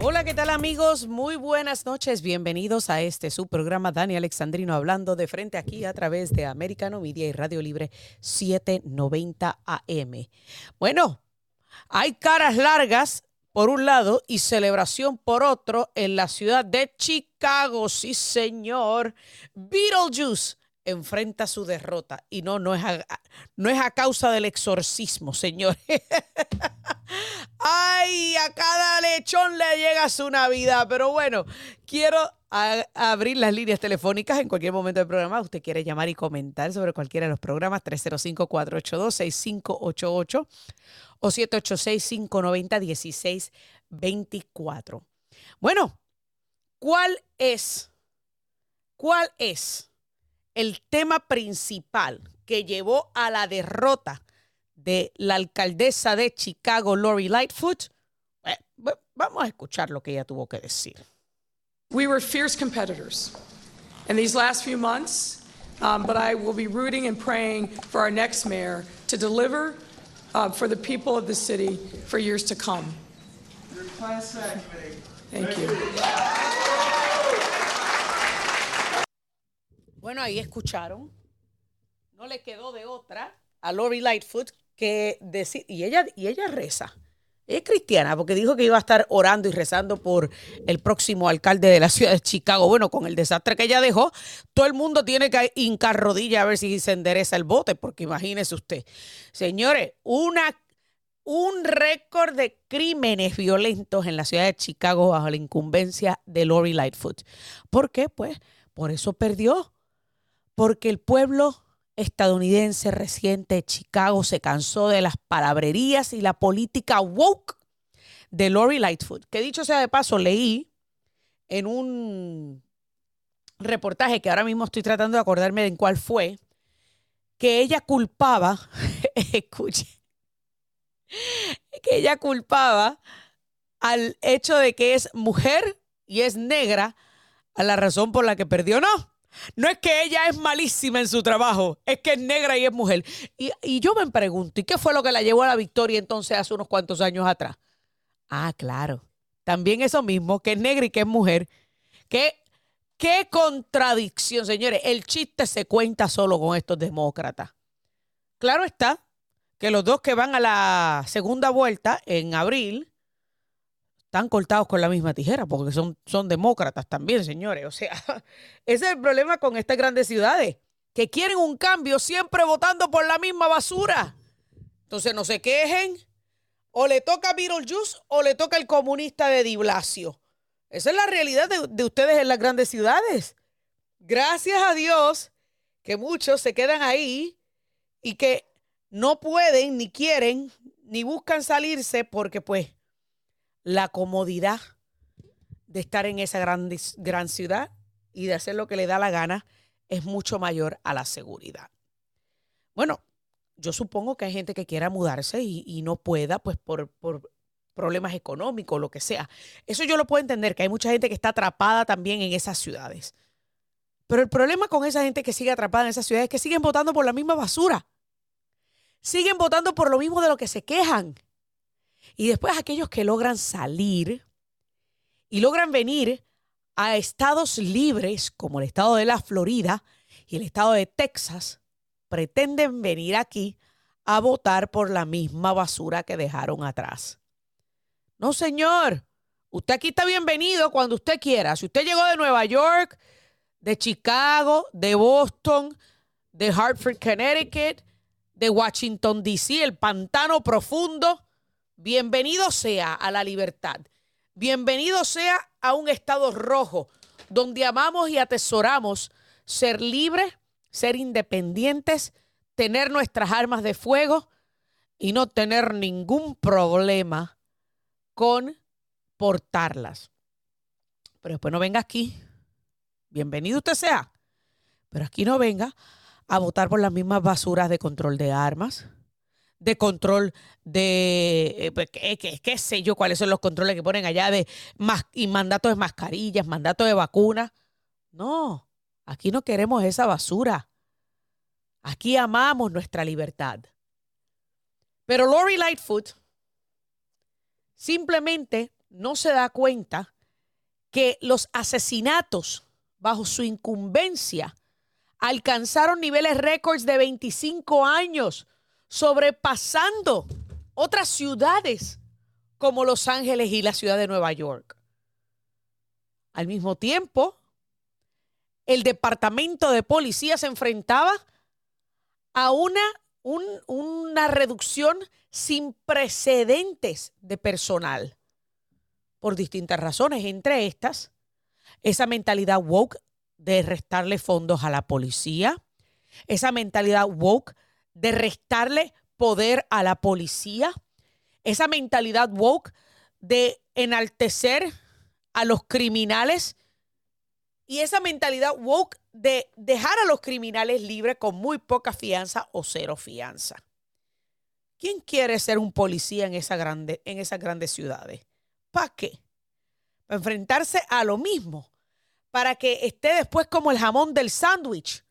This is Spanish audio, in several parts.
Hola, ¿qué tal amigos? Muy buenas noches. Bienvenidos a este su programa Dani Alexandrino hablando de frente aquí a través de Americano Media y Radio Libre 790 AM. Bueno, hay caras largas por un lado y celebración por otro en la ciudad de Chicago. Sí, señor. Beetlejuice enfrenta su derrota. Y no, no es a, no es a causa del exorcismo, señor. Ay, a cada lechón le llega su Navidad. Pero bueno, quiero abrir las líneas telefónicas en cualquier momento del programa. Usted quiere llamar y comentar sobre cualquiera de los programas 305-482-6588 o 786-590-1624. Bueno, ¿cuál es? ¿Cuál es? El tema principal que llevó a la derrota de la alcaldesa de Chicago, Lori Lightfoot, eh, vamos a escuchar lo que ella tuvo que decir. We were fierce competitors in these last few months, um, but I will be rooting and praying for our next mayor to deliver uh, for the people of the city for years to come. Thank you. Bueno, ahí escucharon. No le quedó de otra a Lori Lightfoot que decir, y ella, y ella reza. es cristiana porque dijo que iba a estar orando y rezando por el próximo alcalde de la ciudad de Chicago. Bueno, con el desastre que ella dejó, todo el mundo tiene que hincar rodilla a ver si se endereza el bote, porque imagínese usted. Señores, una, un récord de crímenes violentos en la ciudad de Chicago bajo la incumbencia de Lori Lightfoot. ¿Por qué? Pues por eso perdió porque el pueblo estadounidense reciente de Chicago se cansó de las palabrerías y la política woke de Lori Lightfoot, que dicho sea de paso, leí en un reportaje que ahora mismo estoy tratando de acordarme de en cuál fue, que ella culpaba, escuche, que ella culpaba al hecho de que es mujer y es negra a la razón por la que perdió. No, no es que ella es malísima en su trabajo, es que es negra y es mujer. Y, yo me pregunto, ¿y qué fue lo que la llevó a la victoria entonces hace unos cuantos años atrás? Ah, claro. También eso mismo, que es negra y que es mujer. ¿Qué, qué contradicción, señores. El chiste se cuenta solo con estos demócratas. Claro está que los dos que van a la segunda vuelta en abril están cortados con la misma tijera, porque son, son demócratas también, señores. O sea, ese es el problema con estas grandes ciudades, que quieren un cambio siempre votando por la misma basura. Entonces no se quejen, o le toca Beetlejuice o le toca el comunista de Di Blasio. Esa es la realidad de, de ustedes en las grandes ciudades. Gracias a Dios que muchos se quedan ahí y que no pueden, ni quieren, ni buscan salirse porque pues la comodidad de estar en esa gran, gran ciudad y de hacer lo que le da la gana es mucho mayor a la seguridad. Bueno, yo supongo que hay gente que quiera mudarse y, no pueda, pues por, por problemas económicos, lo que sea. Eso yo lo puedo entender, que hay mucha gente que está atrapada también en esas ciudades. Pero el problema con esa gente que sigue atrapada en esas ciudades es que siguen votando por la misma basura. Siguen votando por lo mismo de lo que se quejan. Y después aquellos que logran salir y logran venir a estados libres como el estado de la Florida y el estado de Texas, pretenden venir aquí a votar por la misma basura que dejaron atrás. No, señor. Usted aquí está bienvenido cuando usted quiera. Si usted llegó de Nueva York, de Chicago, de Boston, de Hartford, Connecticut, de Washington, D.C., el pantano profundo, Bienvenido sea a la libertad. Bienvenido sea a un estado rojo donde amamos y atesoramos ser libres, ser independientes, tener nuestras armas de fuego y no tener ningún problema con portarlas. Pero después no venga aquí. Bienvenido usted sea. Pero aquí no venga a votar por las mismas basuras de control de armas, de control de, eh, pues, qué, sé yo, cuáles son los controles que ponen allá de más, y mandatos de mascarillas, mandatos de vacunas. No, aquí no queremos esa basura. Aquí amamos nuestra libertad. Pero Lori Lightfoot simplemente no se da cuenta que los asesinatos bajo su incumbencia alcanzaron niveles récords de 25 años, sobrepasando otras ciudades como Los Ángeles y la ciudad de Nueva York. Al mismo tiempo, el departamento de policía se enfrentaba a una, una reducción sin precedentes de personal por distintas razones, entre estas, esa mentalidad woke de restarle fondos a la policía, esa mentalidad woke de restarle poder a la policía, esa mentalidad woke de enaltecer a los criminales y esa mentalidad woke de dejar a los criminales libres con muy poca fianza o cero fianza. ¿Quién quiere ser un policía en, esa grande, en esas grandes ciudades? ¿Para qué? Para enfrentarse a lo mismo, para que esté después como el jamón del sándwich,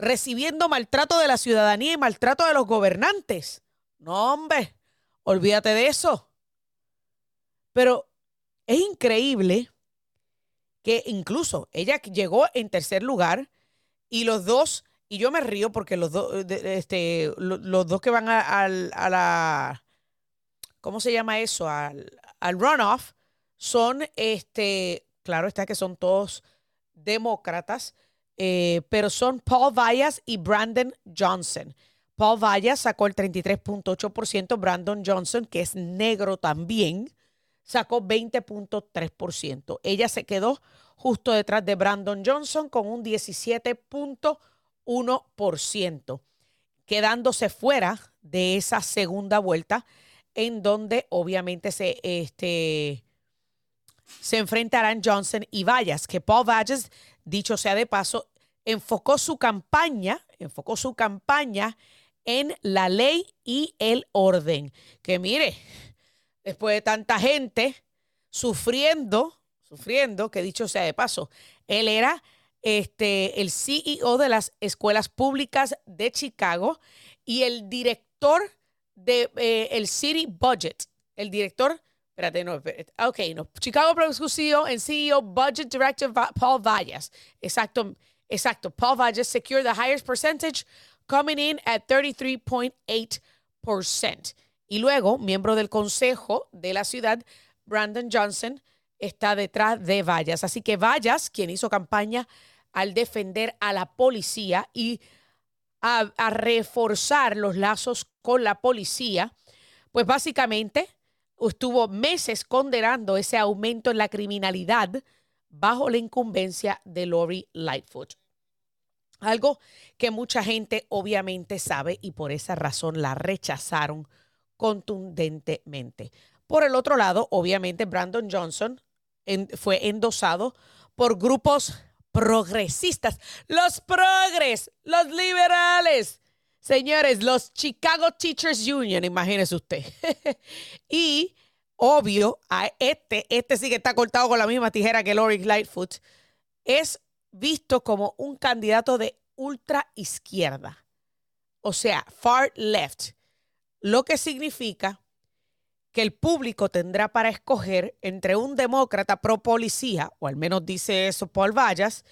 recibiendo maltrato de la ciudadanía y maltrato de los gobernantes. No, hombre, olvídate de eso. Pero es increíble que incluso ella llegó en tercer lugar y los dos, y yo me río porque los dos, este, los dos que van a, la, ¿cómo se llama eso? Al, al runoff, son, este, claro está que son todos demócratas, eh, pero son Paul Vallas y Brandon Johnson. Paul Vallas sacó el 33.8%, Brandon Johnson, que es negro también, sacó 20.3%. Ella se quedó justo detrás de Brandon Johnson con un 17.1%, quedándose fuera de esa segunda vuelta en donde obviamente se, este, se enfrentarán Johnson y Vallas, que Paul Vallas, dicho sea de paso, enfocó su campaña, enfocó su campaña en la ley y el orden. Que mire, después de tanta gente sufriendo, sufriendo, que dicho sea de paso, él era este, el CEO de las escuelas públicas de Chicago y el director del de, eh, City Budget, el director, espérate, no, ok, no, Chicago Public CEO and CEO Budget Director Paul Vallas, exacto, exacto, Paul Vallas secured the highest percentage coming in at 33.8%. Y luego, miembro del consejo de la ciudad, Brandon Johnson, está detrás de Vallas. Así que Vallas, quien hizo campaña al defender a la policía y a, reforzar los lazos con la policía, pues básicamente estuvo meses condenando ese aumento en la criminalidad bajo la incumbencia de Lori Lightfoot. Algo que mucha gente obviamente sabe y por esa razón la rechazaron contundentemente. Por el otro lado, obviamente Brandon Johnson fue endosado por grupos progresistas, los progres, los liberales. Señores, los Chicago Teachers Union, imagínese usted. y obvio, a este, este sí que está cortado con la misma tijera que Lori Lightfoot, es visto como un candidato de ultra izquierda, o sea, far left lo que significa que el público tendrá para escoger entre un demócrata pro policía, o al menos dice eso Paul Vallas,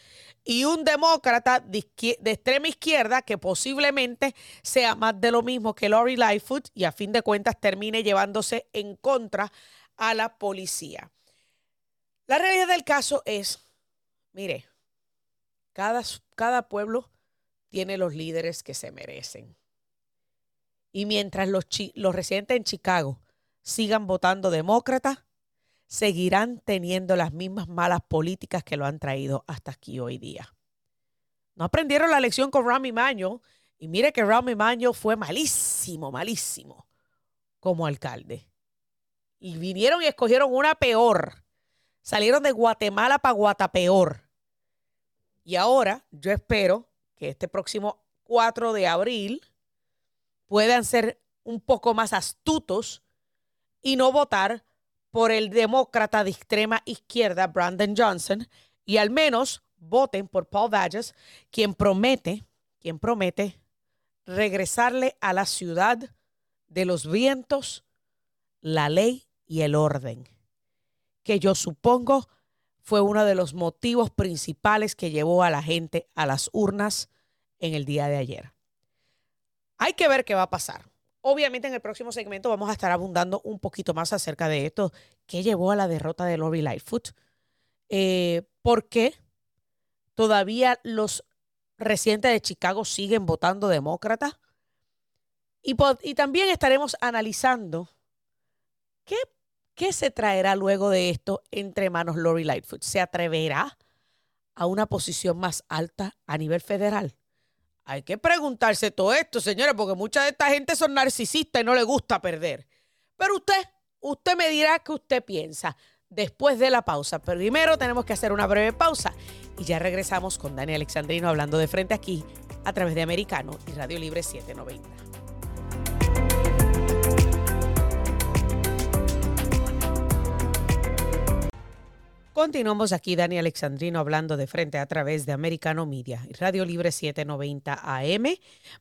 y un demócrata de, extrema izquierda que posiblemente sea más de lo mismo que Lori Lightfoot y a fin de cuentas termine llevándose en contra a la policía. La realidad del caso es, mire, cada, cada pueblo tiene los líderes que se merecen. Y mientras los, los residentes en Chicago sigan votando demócrata, seguirán teniendo las mismas malas políticas que lo han traído hasta aquí hoy día. No aprendieron la lección con Rami Maño y mire que Rami Maño fue malísimo, malísimo como alcalde. Y vinieron y escogieron una peor. Salieron de Guatemala para Guatapeor. Y ahora yo espero que este próximo 4 de abril puedan ser un poco más astutos y no votar por el demócrata de extrema izquierda, Brandon Johnson, y al menos voten por Paul Vallas, quien promete, quien promete regresarle a la ciudad de los vientos la ley y el orden. que yo supongo fue uno de los motivos principales que llevó a la gente a las urnas en el día de ayer. Hay que ver qué va a pasar. Obviamente en el próximo segmento vamos a estar abundando un poquito más acerca de esto, qué llevó a la derrota de Lori Lightfoot, eh, por qué todavía los residentes de Chicago siguen votando demócrata. Y, y también estaremos analizando qué, qué se traerá luego de esto entre manos Lori Lightfoot. ¿Se atreverá a una posición más alta a nivel federal? Hay que preguntarse todo esto, señores, porque mucha de esta gente son narcisistas y no le gusta perder. Pero usted, usted me dirá qué usted piensa después de la pausa. Pero primero tenemos que hacer una breve pausa y ya regresamos con Dani Alexandrino hablando de frente aquí a través de Americano y Radio Libre 790. Continuamos aquí, Dani Alexandrino, hablando de frente a través de Americano Media y Radio Libre 790 AM.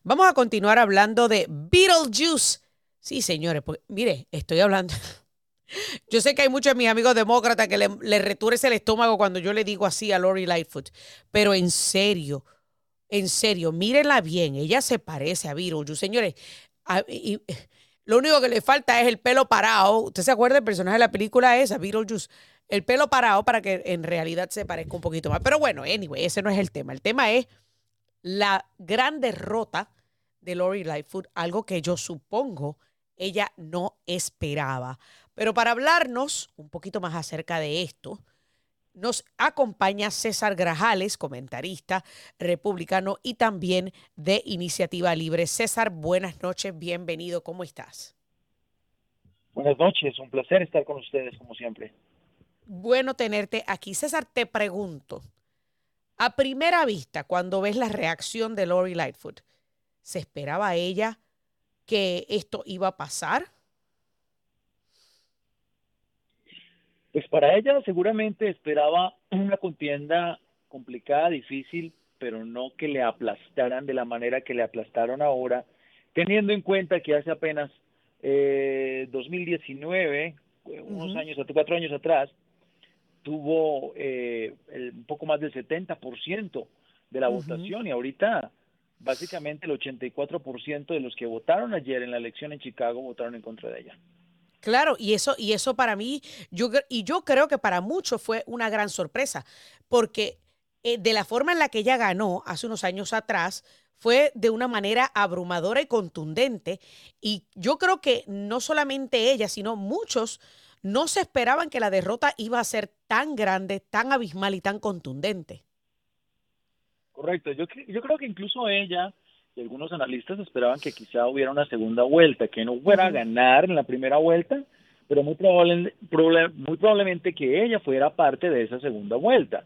Vamos a continuar hablando de Beetlejuice. Sí, señores, pues mire, estoy hablando. Yo sé que hay muchos de mis amigos demócratas que le, le el estómago cuando yo le digo así a Lori Lightfoot, pero en serio, en serio, mírenla bien, ella se parece a Beetlejuice. Señores, y, lo único que le falta es el pelo parado. ¿Usted se acuerda del personaje de la película esa, Beetlejuice? El pelo parado para que en realidad se parezca un poquito más. Pero bueno, anyway, ese no es el tema. El tema es la gran derrota de Lori Lightfoot, algo que yo supongo ella no esperaba. Pero para hablarnos un poquito más acerca de esto, nos acompaña César Grajales, comentarista republicano y también de Iniciativa Libre. César, buenas noches, bienvenido, ¿cómo estás? Buenas noches, un placer estar con ustedes como siempre bueno tenerte aquí. César, te pregunto, a primera vista, cuando ves la reacción de Lori Lightfoot, ¿se esperaba ella que esto iba a pasar? Pues para ella seguramente esperaba una contienda complicada, difícil, pero no que le aplastaran de la manera que le aplastaron ahora, teniendo en cuenta que hace apenas eh, 2019, unos años, cuatro años atrás, tuvo eh, un poco más del 70% de la votación y ahorita básicamente el 84% de los que votaron ayer en la elección en Chicago votaron en contra de ella. Claro, y eso, y eso para mí, yo, y yo creo que para muchos fue una gran sorpresa, porque eh, de la forma en la que ella ganó hace unos años atrás, fue de una manera abrumadora y contundente. Y yo creo que no solamente ella, sino muchos no se esperaban que la derrota iba a ser tan grande, tan abismal y tan contundente. Correcto, yo, yo creo que incluso ella y algunos analistas esperaban que quizá hubiera una segunda vuelta, que no fuera a ganar en la primera vuelta, pero muy, probable, muy probablemente que ella fuera parte de esa segunda vuelta.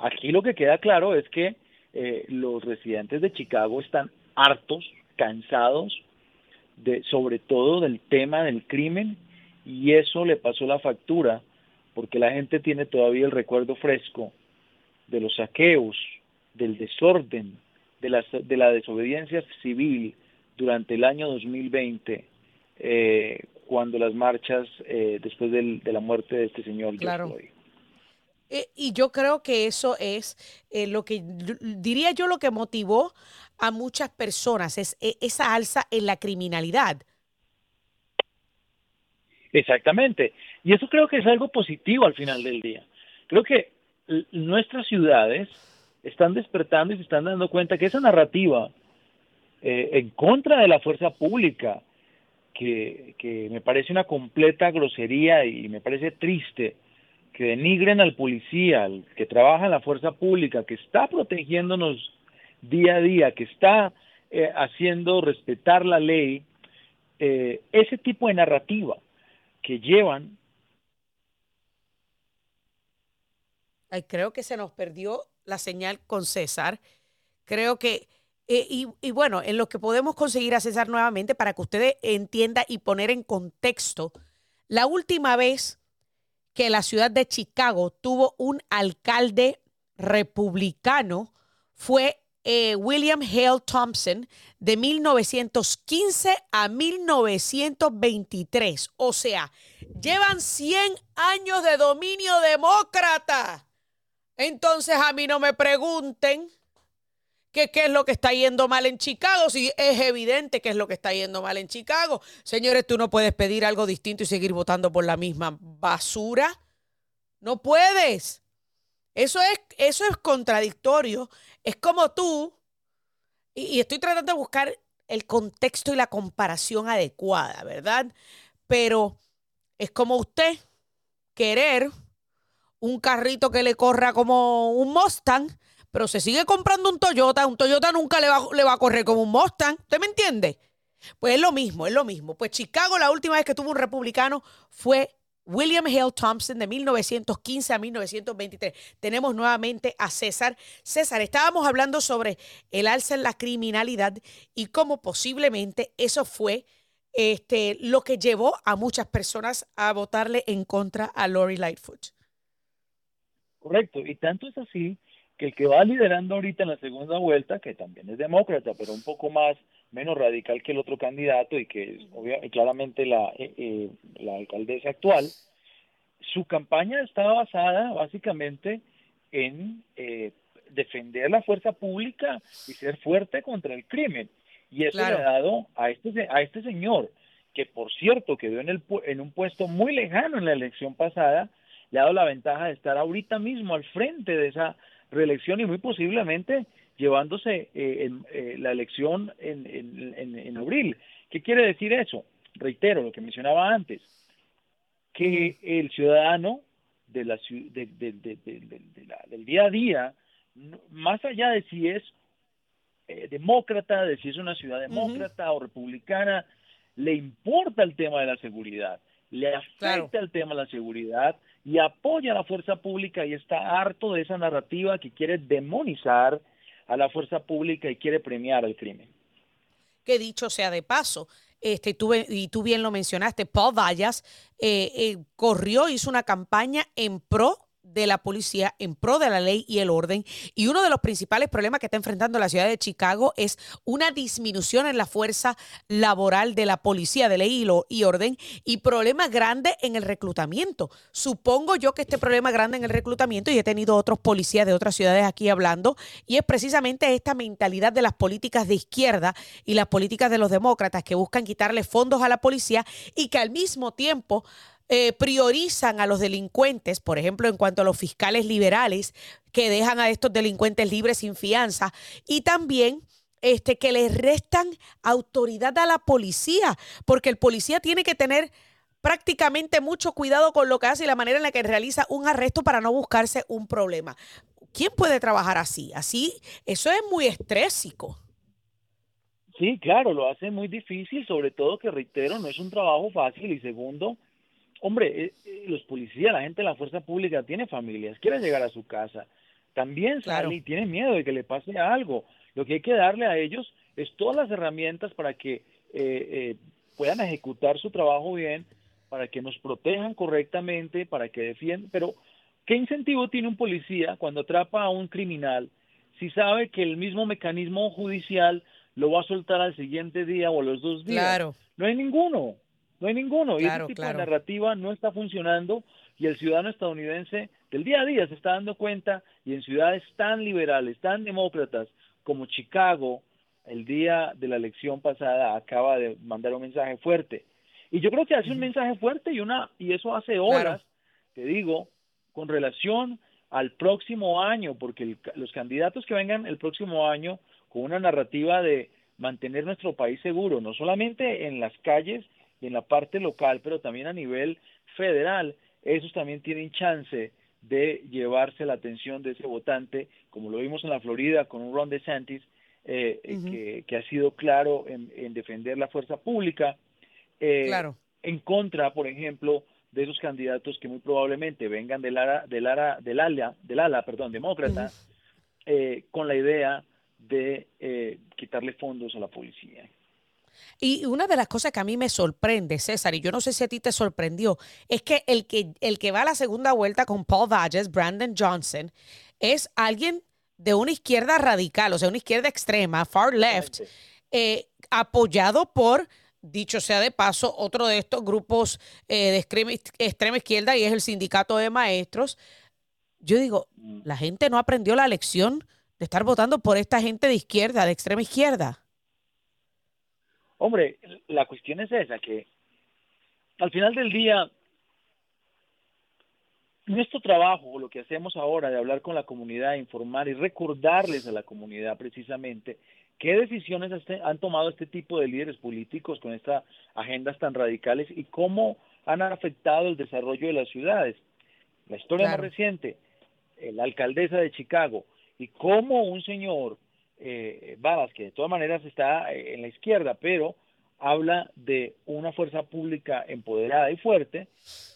Aquí lo que queda claro es que eh, los residentes de Chicago están hartos, cansados, de, sobre todo del tema del crimen y eso le pasó la factura porque la gente tiene todavía el recuerdo fresco de los saqueos, del desorden, de la, de la desobediencia civil durante el año 2020, eh, cuando las marchas eh, después del, de la muerte de este señor claro. Eh, y yo creo que eso es eh, lo que diría yo lo que motivó a muchas personas, es esa alza en la criminalidad Exactamente. Y eso creo que es algo positivo al final del día. Creo que nuestras ciudades están despertando y se están dando cuenta que esa narrativa eh, en contra de la fuerza pública, que, me parece una completa grosería y me parece triste, que denigren al policía, al que trabaja en la fuerza pública, que está protegiéndonos día a día, que está eh, haciendo respetar la ley, eh, ese tipo de narrativa que llevan. Ay, creo que se nos perdió la señal con César. Creo que, eh, y, y, bueno, en lo que podemos conseguir a César nuevamente para que ustedes entiendan y poner en contexto, la última vez que la ciudad de Chicago tuvo un alcalde republicano fue eh, William Hale Thompson de 1915 a 1923. O sea, llevan 100 años de dominio demócrata. Entonces a mí no me pregunten qué es lo que está yendo mal en Chicago, si es evidente que es lo que está yendo mal en Chicago. Señores, tú no puedes pedir algo distinto y seguir votando por la misma basura. No puedes. Eso es, eso es contradictorio. Es como tú, y, estoy tratando de buscar el contexto y la comparación adecuada, ¿verdad? Pero es como usted querer un carrito que le corra como un Mustang, pero se sigue comprando un Toyota. Un Toyota nunca le va, le va a correr como un Mustang. ¿Usted me entiende? Pues es lo mismo, es lo mismo. Pues Chicago, la última vez que tuvo un republicano fue William Hale Thompson de 1915 a 1923. Tenemos nuevamente a César. César, estábamos hablando sobre el alza en la criminalidad y cómo posiblemente eso fue este, lo que llevó a muchas personas a votarle en contra a Lori Lightfoot. Correcto, y tanto es así que el que va liderando ahorita en la segunda vuelta, que también es demócrata, pero un poco más menos radical que el otro candidato y que es obvia, claramente la, eh, eh, la alcaldesa actual, su campaña estaba basada básicamente en eh, defender la fuerza pública y ser fuerte contra el crimen. Y eso Claro. le ha dado a este, a este señor, que por cierto quedó en, el, en un puesto muy lejano en la elección pasada, le ha dado la ventaja de estar ahorita mismo al frente de esa reelección y muy posiblemente llevándose eh, en, eh, la elección en, en, en, abril. ¿Qué quiere decir eso? Reitero lo que mencionaba antes, que el ciudadano de la, de, de- del día a día, más allá de si es eh, demócrata, de si es una ciudad demócrata o republicana, le importa el tema de la seguridad, le afecta Claro. el tema de la seguridad y apoya a la fuerza pública y está harto de esa narrativa que quiere demonizar a la fuerza pública y quiere premiar al crimen. que dicho sea de paso, este, y tú bien lo mencionaste, Paul Vallas eh, eh, corrió, hizo una campaña en pro de la policía, en pro de la ley y el orden. Y uno de los principales problemas que está enfrentando la ciudad de Chicago es una disminución en la fuerza laboral de la policía de ley y, orden y problemas grandes en el reclutamiento. Supongo yo que este problema grande en el reclutamiento, y he tenido otros policías de otras ciudades aquí hablando, y es precisamente esta mentalidad de las políticas de izquierda y las políticas de los demócratas que buscan quitarle fondos a la policía y que al mismo tiempo eh, priorizan a los delincuentes, por ejemplo, en cuanto a los fiscales liberales que dejan a estos delincuentes libres sin fianza y también este, que les restan autoridad a la policía, porque el policía tiene que tener prácticamente mucho cuidado con lo que hace y la manera en la que realiza un arresto para no buscarse un problema. ¿Quién puede trabajar así? Así, eso es muy estrésico. Sí, claro, lo hace muy difícil, sobre todo que reitero, no es un trabajo fácil y segundo, hombre, eh, eh, los policías, la gente de la fuerza pública tiene familias, quiere llegar a su casa, también sale Claro. y tiene miedo de que le pase algo. Lo que hay que darle a ellos es todas las herramientas para que eh, eh, puedan ejecutar su trabajo bien, para que nos protejan correctamente, para que defiendan, pero ¿qué incentivo tiene un policía cuando atrapa a un criminal si sabe que el mismo mecanismo judicial lo va a soltar al siguiente día o a los dos días? Claro. No hay ninguno, no hay ninguno. y ese tipo claro. de narrativa no está funcionando y el ciudadano estadounidense del día a día se está dando cuenta y en ciudades tan liberales, tan demócratas como Chicago, el día de la elección pasada acaba de mandar un mensaje fuerte. Y yo creo que hace un mensaje fuerte y una y eso hace horas, te digo, con relación al próximo año, porque el- los candidatos que vengan el próximo año con una narrativa de mantener nuestro país seguro, no solamente en las calles y en la parte local, pero también a nivel federal, esos también tienen chance de llevarse la atención de ese votante, como lo vimos en la Florida con un Ron DeSantis, eh, eh, que, que ha sido claro en, en defender la fuerza pública, eh, Claro. en contra, por ejemplo, de esos candidatos que muy probablemente vengan del ala, del ala, del ala, del ala perdón, demócrata, eh, con la idea de eh, quitarle fondos a la policía. Y una de las cosas que a mí me sorprende, César, y yo no sé si a ti te sorprendió, es que el que, el que va a la segunda vuelta con Paul Valles, Brandon Johnson, es alguien de una izquierda radical, o sea, una izquierda extrema, far left, eh, apoyado por, dicho sea de paso, otro de estos grupos eh, de extrema, izquierda y es el sindicato de maestros. Yo digo, mm. la gente no aprendió la lección de estar votando por esta gente de izquierda, de extrema izquierda. Hombre, la cuestión es esa, que al final del día, nuestro trabajo, lo que hacemos ahora de hablar con la comunidad, informar y recordarles a la comunidad precisamente qué decisiones han tomado este tipo de líderes políticos con estas agendas tan radicales y cómo han afectado el desarrollo de las ciudades. La historia más reciente, eh, la alcaldesa de Chicago, y cómo un señor, eh, que de todas maneras está eh, en la izquierda, pero habla de una fuerza pública empoderada y fuerte,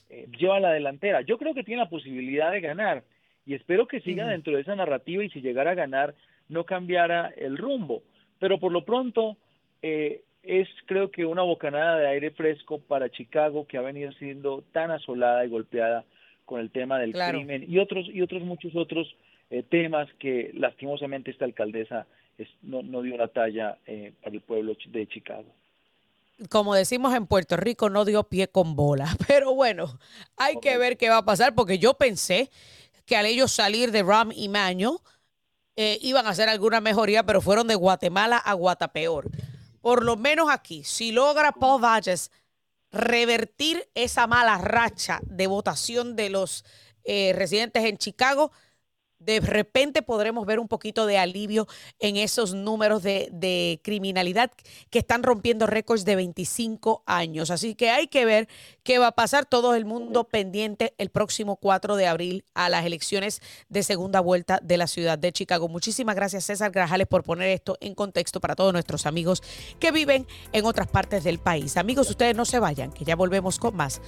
eh, lleva la delantera. Yo creo que tiene la posibilidad de ganar y espero que siga dentro de esa narrativa y si llegara a ganar no cambiara el rumbo. Pero por lo pronto eh, es creo que una bocanada de aire fresco para Chicago que ha venido siendo tan asolada y golpeada con el tema del crimen y otros y otros muchos otros eh, temas que lastimosamente esta alcaldesa no, no, dio la talla para el pueblo de Chicago como decimos en Puerto Rico, no dio pie con bola. Pero bueno, hay que ver qué va a pasar porque yo pensé que al ellos salir de Ram y Maño eh, iban a hacer alguna mejoría, pero fueron de Guatemala a Guatapeor. Por lo menos aquí, si logra Paul Valles revertir esa mala racha de votación de los eh, residentes en Chicago, de repente podremos ver un poquito de alivio en esos números de, criminalidad que están rompiendo récords de 25 años. Así que hay que ver qué va a pasar. Todo el mundo pendiente el próximo 4 de abril a las elecciones de segunda vuelta de la ciudad de Chicago. Muchísimas gracias César Grajales por poner esto en contexto para todos nuestros amigos que viven en otras partes del país. Amigos, ustedes no se vayan, que ya volvemos con más.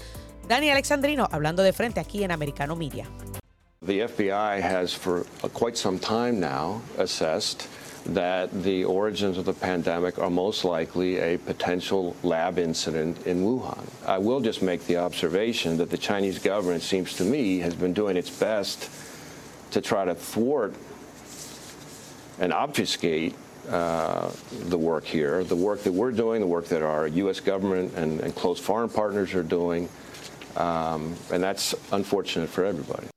Dani Alexandrino hablando de frente aquí en Americano Media. The FBI has for quite some time now assessed that the origins of the pandemic are most likely a potential lab incident in Wuhan. I will just make the observation that the Chinese government seems to me has been doing its best to try to thwart and obfuscate uh, the work here, the work that we're doing, the work that our U.S. government and, and close foreign partners are doing, um, and that's unfortunate for everybody.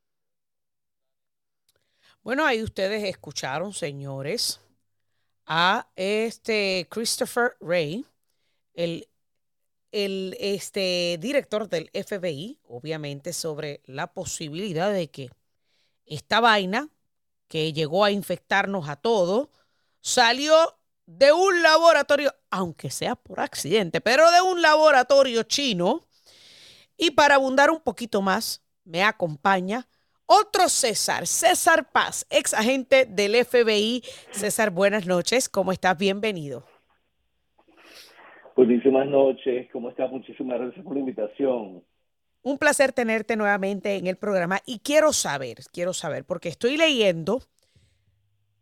Bueno, ahí ustedes escucharon, señores, a este Christopher Ray, el, el este, director del FBI, obviamente, sobre la posibilidad de que esta vaina que llegó a infectarnos a todos salió de un laboratorio, aunque sea por accidente, pero de un laboratorio chino. Y para abundar un poquito más, me acompaña otro César, César Paz, ex agente del FBI. César, buenas noches, ¿cómo estás? Bienvenido. Buenísimas noches, ¿cómo estás? Muchísimas gracias por la invitación. Un placer tenerte nuevamente en el programa y quiero saber, quiero saber, porque estoy leyendo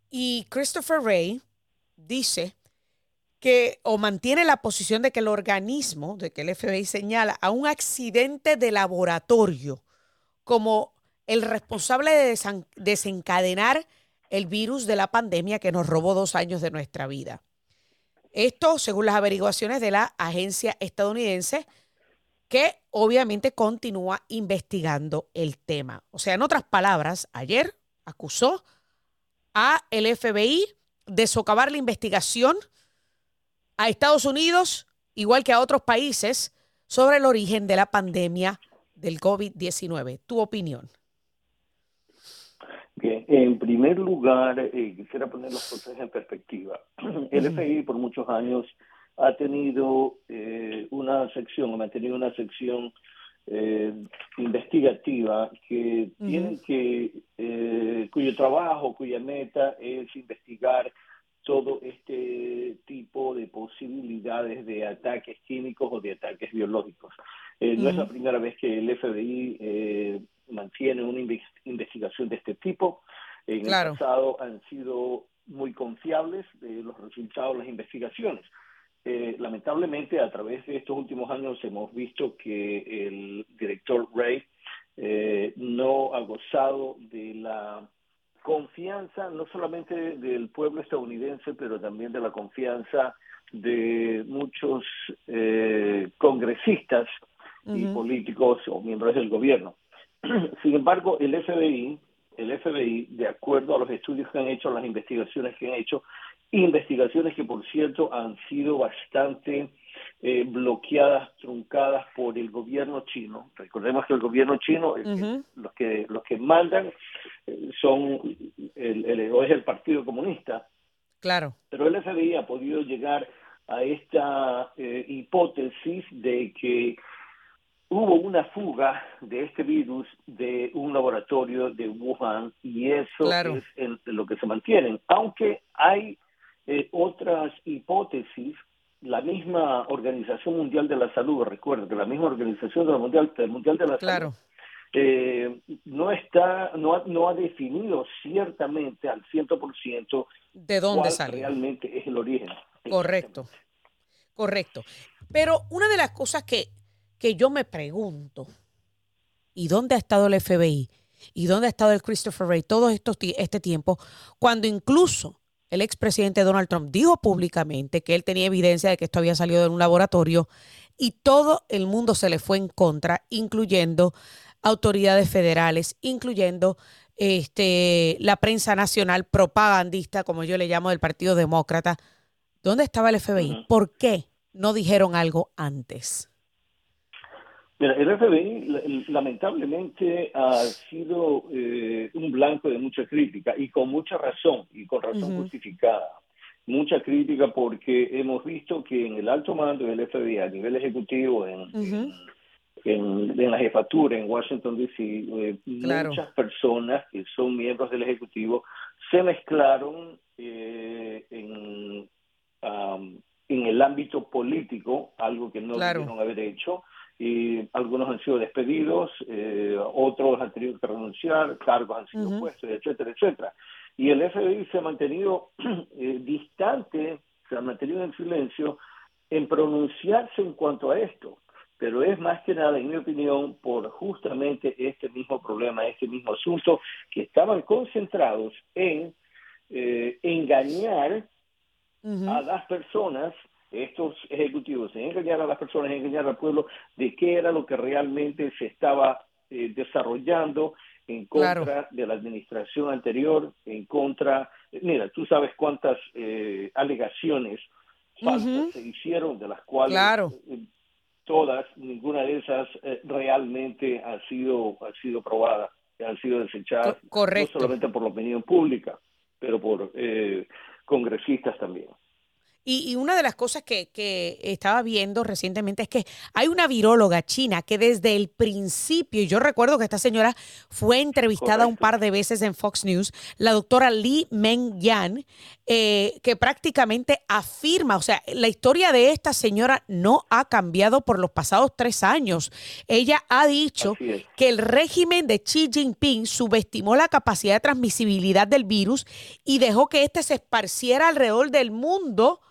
y Christopher Ray dice que o mantiene la posición de que el organismo, de que el FBI señala a un accidente de laboratorio como el responsable de desencadenar el virus de la pandemia que nos robó dos años de nuestra vida. Esto según las averiguaciones de la agencia estadounidense que obviamente continúa investigando el tema. O sea, en otras palabras, ayer acusó a el FBI de socavar la investigación a Estados Unidos, igual que a otros países, sobre el origen de la pandemia del COVID-19. ¿Tu opinión? Bien, en primer lugar, eh, quisiera poner las cosas en perspectiva. El FBI por muchos años ha tenido eh, una sección, ha mantenido una sección eh, investigativa que tiene que, cuyo trabajo, cuya meta es investigar todo este tipo de posibilidades de ataques químicos o de ataques biológicos. No es la primera vez que el FBI mantiene una investigación de este tipo. En el pasado han sido muy confiables de los resultados de las investigaciones. Eh, lamentablemente, a través de estos últimos años hemos visto que el director Ray eh, no ha gozado de la confianza no solamente del pueblo estadounidense, pero también de la confianza de muchos eh, congresistas y políticos o miembros del gobierno. Sin embargo, el FBI, el FBI, de acuerdo a los estudios que han hecho, las investigaciones que han hecho, investigaciones que por cierto han sido bastante eh, bloqueadas, truncadas por el gobierno chino. Recordemos que el gobierno chino, los que los que mandan eh, son el, el, es el Partido Comunista. Claro. Pero el FBI ha podido llegar a esta eh, hipótesis de que hubo una fuga de este virus de un laboratorio de Wuhan y eso es lo que se mantienen. Aunque hay otras hipótesis la misma Organización Mundial de la Salud, recuerdo que la misma Organización de la Mundial, Mundial de la Salud eh, no está, no ha, no ha definido ciertamente al 100% de dónde cuál sale. realmente es el origen. Correcto, correcto. Pero una de las cosas que, que yo me pregunto, ¿y dónde ha estado el FBI? ¿Y dónde ha estado el Christopher Wray todo estos, este tiempo? Cuando incluso el expresidente Donald Trump dijo públicamente que él tenía evidencia de que esto había salido de un laboratorio y todo el mundo se le fue en contra, incluyendo autoridades federales, incluyendo este, la prensa nacional propagandista, como yo le llamo, del Partido Demócrata. ¿Dónde estaba el FBI? ¿Por qué no dijeron algo antes? El FBI lamentablemente ha sido eh, un blanco de mucha crítica y con mucha razón y con razón justificada. Mucha crítica porque hemos visto que en el alto mando del FBI a nivel ejecutivo, en, en, la jefatura en Washington, D.C., eh, muchas personas que son miembros del Ejecutivo se mezclaron eh, en el ámbito político, algo que no debieron haber hecho y algunos han sido despedidos, eh, otros han tenido que renunciar, cargos han sido puestos, etcétera, etcétera. Y el FBI se ha mantenido eh, distante, se ha mantenido en silencio en pronunciarse en cuanto a esto. Pero es más que nada, en mi opinión, por justamente este mismo problema, este mismo asunto, que estaban concentrados en eh, engañar a las personas estos ejecutivos en engañar a las personas, en engañar al pueblo de qué era lo que realmente se estaba eh, desarrollando en contra de la administración anterior, en contra, mira, tú sabes cuántas eh, alegaciones falsas se hicieron, de las cuales eh, todas, ninguna de esas realmente ha sido, ha sido probada, han sido desechadas, no solamente por la opinión pública, pero por congresistas también. Y, una de las cosas que, estaba viendo recientemente es que hay una viróloga china que desde el principio, y yo recuerdo que esta señora fue entrevistada un par de veces en Fox News, la doctora Li Meng Yan, eh, que prácticamente afirma, o sea, la historia de esta señora no ha cambiado por los pasados tres años. Ella ha dicho que el régimen de Xi Jinping subestimó la capacidad de transmisibilidad del virus y dejó que éste se esparciera alrededor del mundo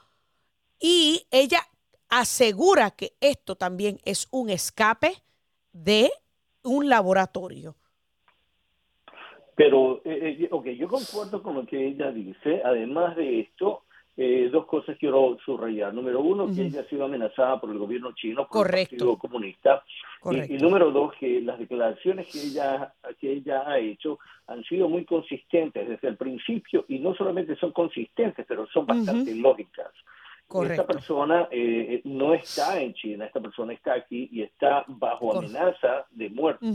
y ella asegura que esto también es un escape de un laboratorio. Pero, eh, eh ok, yo concuerdo con lo que ella dice. Además de esto, eh, dos cosas quiero subrayar. Número uno, que ella ha sido amenazada por el gobierno chino, por el Partido Comunista. Y, y, número dos, que las declaraciones que ella, que ella ha hecho han sido muy consistentes desde el principio y no solamente son consistentes, pero son bastante lógicas. Esta persona eh, eh, no está en China, esta persona está aquí y está bajo amenaza de muerte.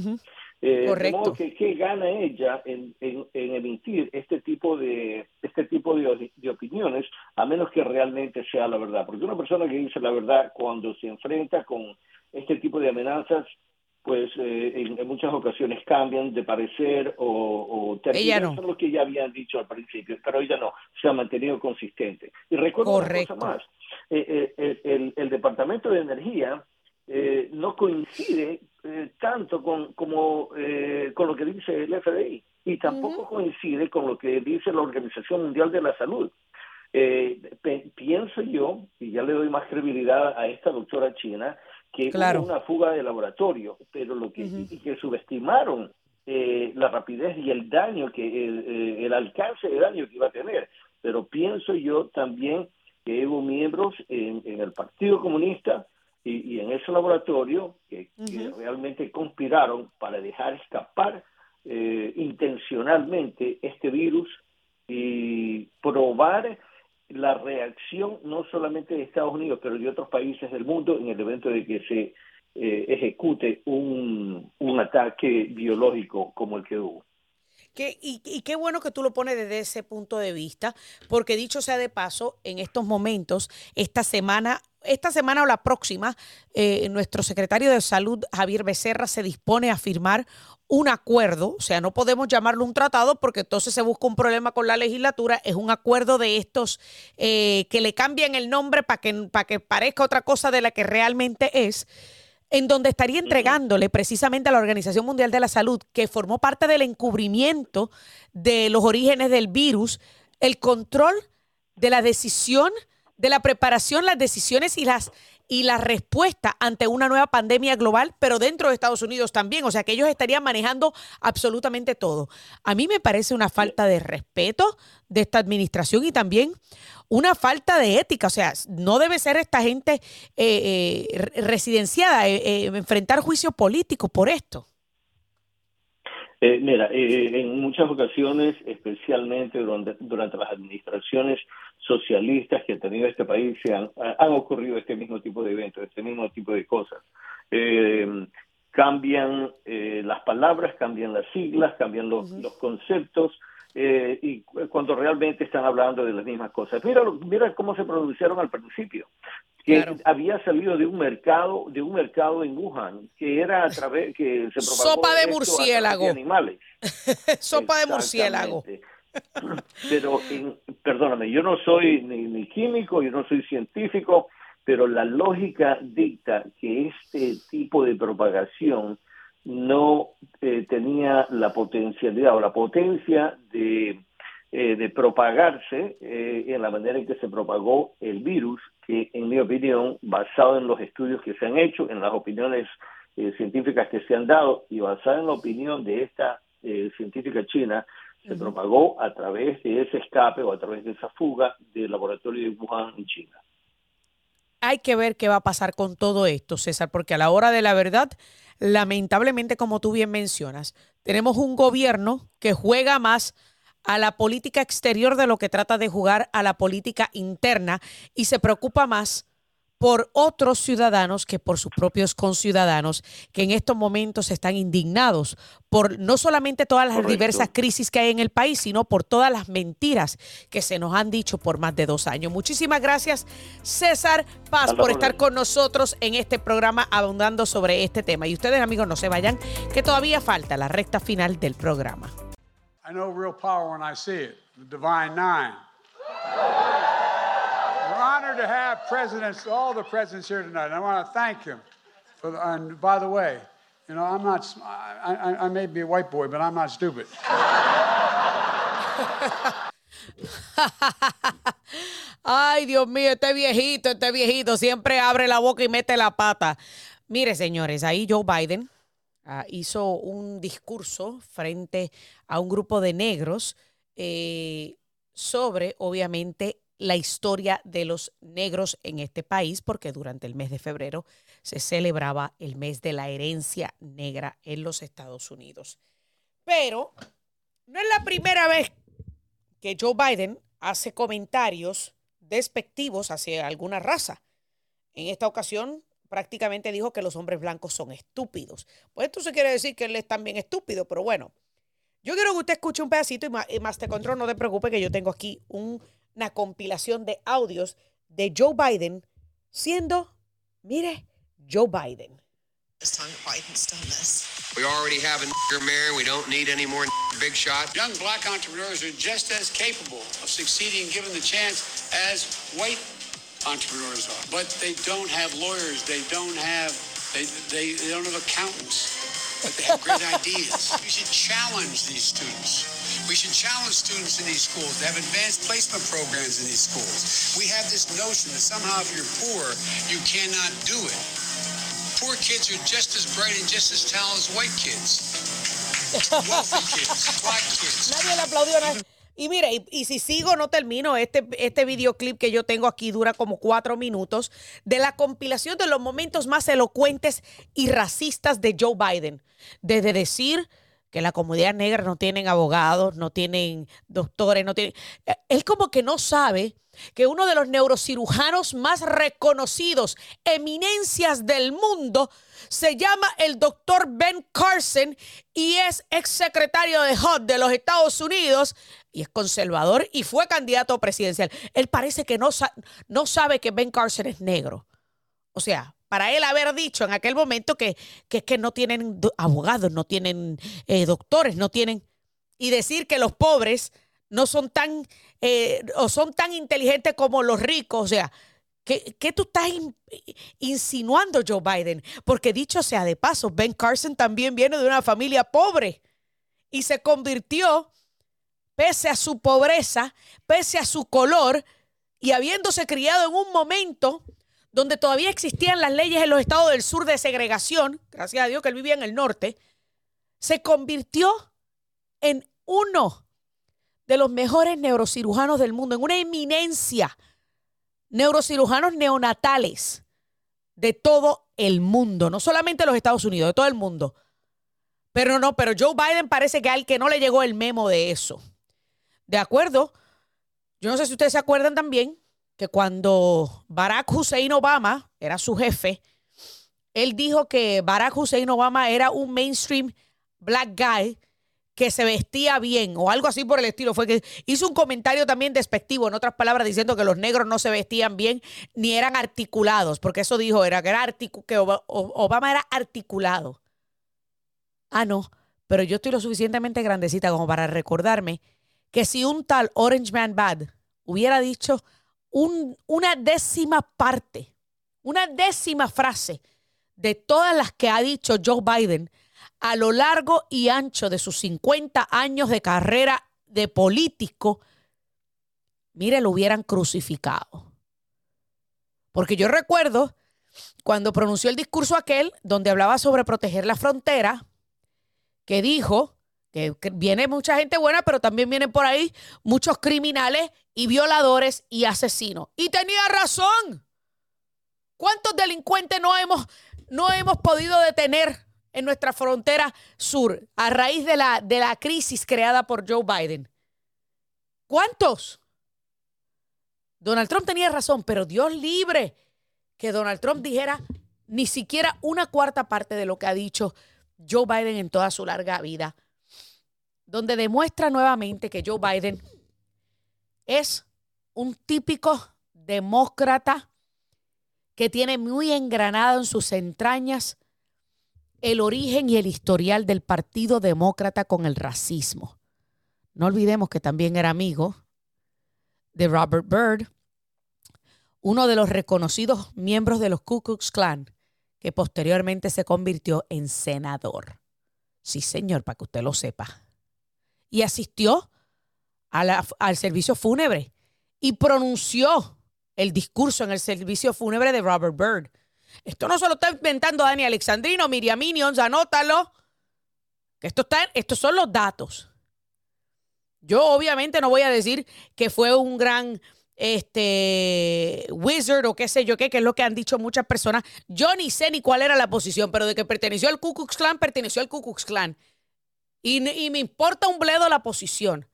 Eh, Correcto. que, ¿qué gana ella en, emitir este tipo de este tipo de, opiniones a menos que realmente sea la verdad? Porque una persona que dice la verdad cuando se enfrenta con este tipo de amenazas pues en, muchas ocasiones cambian de parecer o, o terminan lo que ya habían dicho al principio, pero ella no, se ha mantenido consistente. Y recuerdo una cosa más, eh, eh, el, Departamento de Energía eh, no coincide tanto con, como, con lo que dice el FBI y tampoco coincide con lo que dice la Organización Mundial de la Salud. pienso yo, y ya le doy más credibilidad a esta doctora china, que hubo una fuga de laboratorio, pero lo que, que subestimaron eh, la rapidez y el daño que el, eh, el, alcance de daño que iba a tener. Pero pienso yo también que hubo miembros en, en el Partido Comunista y, y, en ese laboratorio que, uh -huh. que, realmente conspiraron para dejar escapar eh, intencionalmente este virus y probar la reacción no solamente de Estados Unidos, pero de otros países del mundo en el evento de que se eh, ejecute un, un ataque biológico como el que hubo. Que, y, y, qué bueno que tú lo pones desde ese punto de vista, porque dicho sea de paso, en estos momentos, esta semana, esta semana o la próxima, eh, nuestro secretario de Salud, Javier Becerra, se dispone a firmar un acuerdo, o sea, no podemos llamarlo un tratado porque entonces se busca un problema con la legislatura, es un acuerdo de estos eh, que le cambian el nombre para que, para que parezca otra cosa de la que realmente es en donde estaría entregándole precisamente a la Organización Mundial de la Salud, que formó parte del encubrimiento de los orígenes del virus, el control de la decisión, de la preparación, las decisiones y las y la respuesta ante una nueva pandemia global, pero dentro de Estados Unidos también. O sea, que ellos estarían manejando absolutamente todo. A mí me parece una falta de respeto de esta administración y también una falta de ética. O sea, no debe ser esta gente eh, eh, residenciada, eh, enfrentar juicio político por esto. Eh, mira, eh, en muchas ocasiones, especialmente durante, durante, las administraciones socialistas que ha tenido este país, se han, han, ocurrido este mismo tipo de eventos, este mismo tipo de cosas. Eh, cambian las palabras, cambian las siglas, cambian los conceptos, eh, y cuando realmente están hablando de las mismas cosas. Mira, mira cómo se pronunciaron al principio, que claro. había salido de un mercado, de un mercado en Wuhan, que era a través que se propagó sopa de murciélago, de animales, sopa de murciélago. Pero, en, perdóname, yo no soy ni, ni químico, yo no soy científico, pero la lógica dicta que este tipo de propagación no eh, tenía la potencialidad o la potencia de, eh, de propagarse eh, en la manera en que se propagó el virus, que en mi opinión, basado en los estudios que se han hecho, en las opiniones científicas que se han dado y basada en la opinión de esta científica china, se propagó a través de ese escape o a través de esa fuga del laboratorio de Wuhan en China. Hay que ver qué va a pasar con todo esto, César, porque a la hora de la verdad, lamentablemente, como tú bien mencionas, tenemos un gobierno que juega más a la política exterior de lo que trata de jugar a la política interna y se preocupa más por otros ciudadanos que por sus propios conciudadanos que en estos momentos están indignados por no solamente todas las Correcto. diversas crisis que hay en el país, sino por todas las mentiras que se nos han dicho por más de dos años. Muchísimas gracias, César Paz, por estar con nosotros en este programa abundando sobre este tema. Y ustedes, amigos, no se vayan, que todavía falta la recta final del programa. I know real power when I see it, the divine nine. Honored to have presidents, all the presidents here tonight. And I want to thank them. For the, and by the way, you know, I'm not, I, I, I may be a white boy, but I'm not stupid. Ay, Dios mío, este viejito, este viejito siempre abre la boca y mete la pata. Mire, señores, ahí Joe Biden uh, hizo un discurso frente a un grupo de negros eh, sobre, obviamente, la historia de los negros en este país, porque durante el mes de febrero se celebraba el mes de la herencia negra en los Estados Unidos. Pero no es la primera vez que Joe Biden hace comentarios despectivos hacia alguna raza. En esta ocasión prácticamente dijo que los hombres blancos son estúpidos. Pues esto se quiere decir que él es también estúpido, pero bueno. Yo quiero que usted escuche un pedacito y más, te control, no te preocupes que yo tengo aquí un una compilación de audios de Joe Biden siendo, mire, Joe Biden. We already have a mayor. We don't need any more big shot. Young black entrepreneurs are just as capable of succeeding given the chance as white entrepreneurs are. But they don't have lawyers. They don't have they, they, they don't have accountants. But they have great ideas. We should challenge these students. We should challenge students in these schools to have advanced placement programs in these schools. We have this notion that somehow if you're poor, you cannot do it. Poor kids are just as bright and just as talented as white kids. wealthy kids, black kids. Nadie le aplaudió nada. Y mire, y, si sigo, no termino. Este, este videoclip que yo tengo aquí dura como cuatro minutos de la compilación de los momentos más elocuentes y racistas de Joe Biden. Desde decir que la comunidad negra no tienen abogados, no tienen doctores, no tienen... eh, Él como que no sabe que uno de los neurocirujanos más reconocidos, eminencias del mundo, se llama el doctor Ben Carson y es exsecretario de HUD de los Estados Unidos y es conservador y fue candidato presidencial. Él parece que no, sa- no sabe que Ben Carson es negro. O sea, para él haber dicho en aquel momento que, que es que no tienen do- abogados, no tienen eh, doctores, no tienen... Y decir que los pobres no son tan, eh, o son tan inteligentes como los ricos. O sea, ¿qué, qué tú estás in- insinuando, Joe Biden? Porque dicho sea de paso, Ben Carson también viene de una familia pobre y se convirtió, pese a su pobreza, pese a su color, y habiéndose criado en un momento donde todavía existían las leyes en los estados del sur de segregación, gracias a Dios que él vivía en el norte, se convirtió en uno de los mejores neurocirujanos del mundo, en una eminencia, neurocirujanos neonatales de todo el mundo, no solamente los Estados Unidos, de todo el mundo. Pero no, pero Joe Biden parece que al que no le llegó el memo de eso. De acuerdo, yo no sé si ustedes se acuerdan también que cuando Barack Hussein Obama era su jefe, él dijo que Barack Hussein Obama era un mainstream black guy que se vestía bien o algo así por el estilo. Fue que hizo un comentario también despectivo, en otras palabras, diciendo que los negros no se vestían bien ni eran articulados, porque eso dijo, era que, que Obama era articulado. Ah, no, pero yo estoy lo suficientemente grandecita como para recordarme que si un tal Orange Man Bad hubiera dicho un- una décima parte, una décima frase de todas las que ha dicho Joe Biden a lo largo y ancho de sus 50 años de carrera de político, mire, lo hubieran crucificado. Porque yo recuerdo cuando pronunció el discurso aquel donde hablaba sobre proteger la frontera, que dijo que que viene mucha gente buena, pero también vienen por ahí muchos criminales y violadores y asesinos. Y tenía razón. ¿Cuántos delincuentes no hemos, no hemos podido detener en nuestra frontera sur a raíz de la, de la crisis creada por Joe Biden? ¿Cuántos? Donald Trump tenía razón, pero Dios libre que Donald Trump dijera ni siquiera una cuarta parte de lo que ha dicho Joe Biden en toda su larga vida, donde demuestra nuevamente que Joe Biden es un típico demócrata que tiene muy engranado en sus entrañas el origen y el historial del Partido Demócrata con el racismo. No olvidemos que también era amigo de Robert Byrd, uno de los reconocidos miembros de los Ku Klux Klan, que posteriormente se convirtió en senador. Sí, señor, para que usted lo sepa. Y asistió al servicio fúnebre y pronunció el discurso en el servicio fúnebre de Robert Byrd. Esto no se lo está inventando Dani Alexandrino, Miriam Minions, anótalo. Esto está, estos son los datos. Yo obviamente no voy a decir que fue un gran este wizard o qué sé yo qué, que es lo que han dicho muchas personas. Yo ni sé ni cuál era la posición, pero de que perteneció al Ku Klux Klan, perteneció al Ku Klux Klan. Y, y me importa un bledo la posición.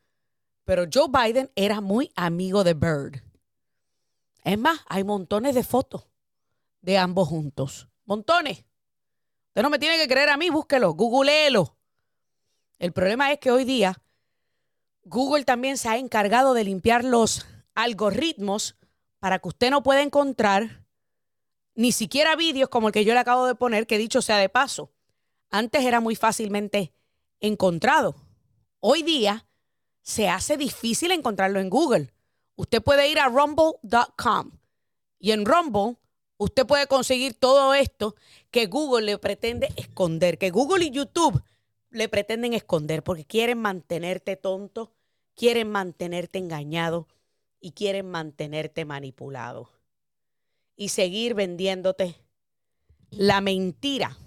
Pero Joe Biden era muy amigo de Bird. Es más, hay montones de fotos de ambos juntos. Montones. Usted no me tiene que creer a mí, búsquelo, googleelo. El problema es que hoy día Google también se ha encargado de limpiar los algoritmos para que usted no pueda encontrar ni siquiera vídeos como el que yo le acabo de poner, que dicho sea de paso, antes era muy fácilmente encontrado. Hoy día se hace difícil encontrarlo en Google. Usted puede ir a rumble.com y en Rumble usted puede conseguir todo esto que Google le pretende esconder, que Google y YouTube le pretenden esconder porque quieren mantenerte tonto, quieren mantenerte engañado y quieren mantenerte manipulado. Y seguir vendiéndote la mentira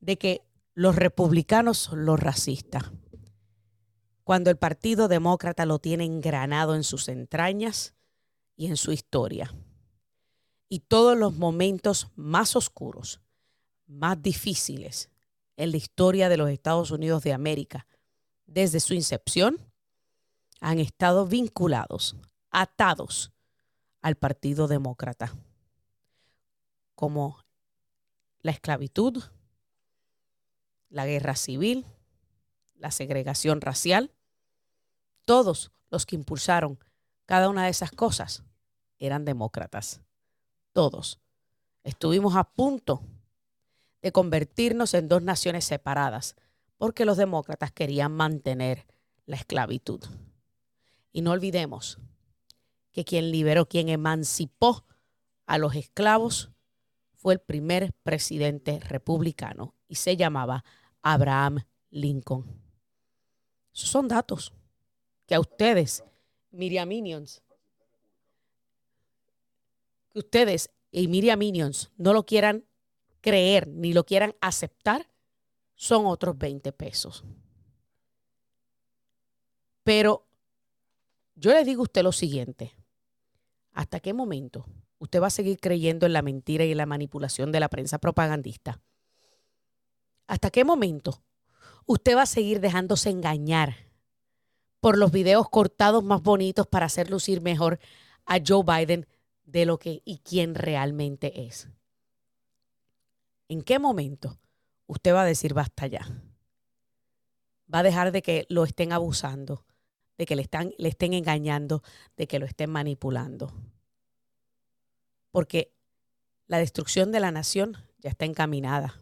de que los republicanos son los racistas. Cuando el Partido Demócrata lo tiene engranado en sus entrañas y en su historia. Y todos los momentos más oscuros, más difíciles en la historia de los Estados Unidos de América, desde su incepción, han estado vinculados, atados al Partido Demócrata, como la esclavitud, la guerra civil, la segregación racial. Todos los que impulsaron cada una de esas cosas eran demócratas. Todos. Estuvimos a punto de convertirnos en dos naciones separadas porque los demócratas querían mantener la esclavitud. Y no olvidemos que quien liberó, quien emancipó a los esclavos fue el primer presidente republicano y se llamaba Abraham Lincoln. Esos son datos que a ustedes, Miriam Minions, que ustedes y Miriam Minions no lo quieran creer ni lo quieran aceptar, son otros 20 pesos. Pero yo le digo a usted lo siguiente, ¿hasta qué momento usted va a seguir creyendo en la mentira y en la manipulación de la prensa propagandista? ¿Hasta qué momento usted va a seguir dejándose engañar por los videos cortados más bonitos para hacer lucir mejor a Joe Biden de lo que y quién realmente es? ¿En qué momento usted va a decir basta ya? Va a dejar de que lo estén abusando, de que le, están, le estén engañando, de que lo estén manipulando. Porque la destrucción de la nación ya está encaminada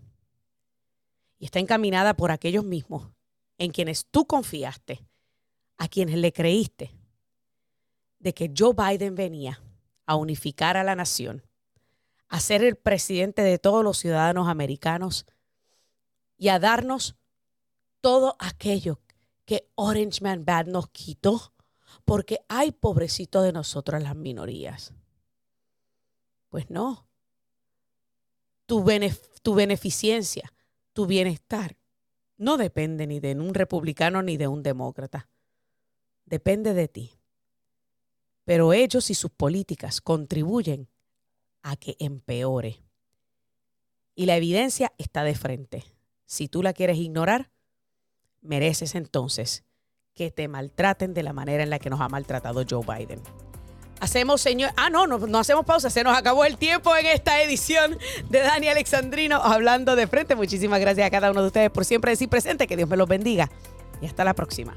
y está encaminada por aquellos mismos en quienes tú confiaste, a quienes le creíste, de que Joe Biden venía a unificar a la nación, a ser el presidente de todos los ciudadanos americanos y a darnos todo aquello que Orange Man Bad nos quitó, porque hay pobrecito de nosotros las minorías. Pues no. Tu, tu beneficencia tu bienestar no depende ni de un republicano ni de un demócrata. Depende de ti. Pero ellos y sus políticas contribuyen a que empeore. Y la evidencia está de frente. Si tú la quieres ignorar, mereces entonces que te maltraten de la manera en la que nos ha maltratado Joe Biden. Hacemos, señor. Ah, no, no, no hacemos pausa. Se nos acabó el tiempo en esta edición de Dani Alexandrino hablando de frente. Muchísimas gracias a cada uno de ustedes por siempre decir presente. Que Dios me los bendiga. Y hasta la próxima.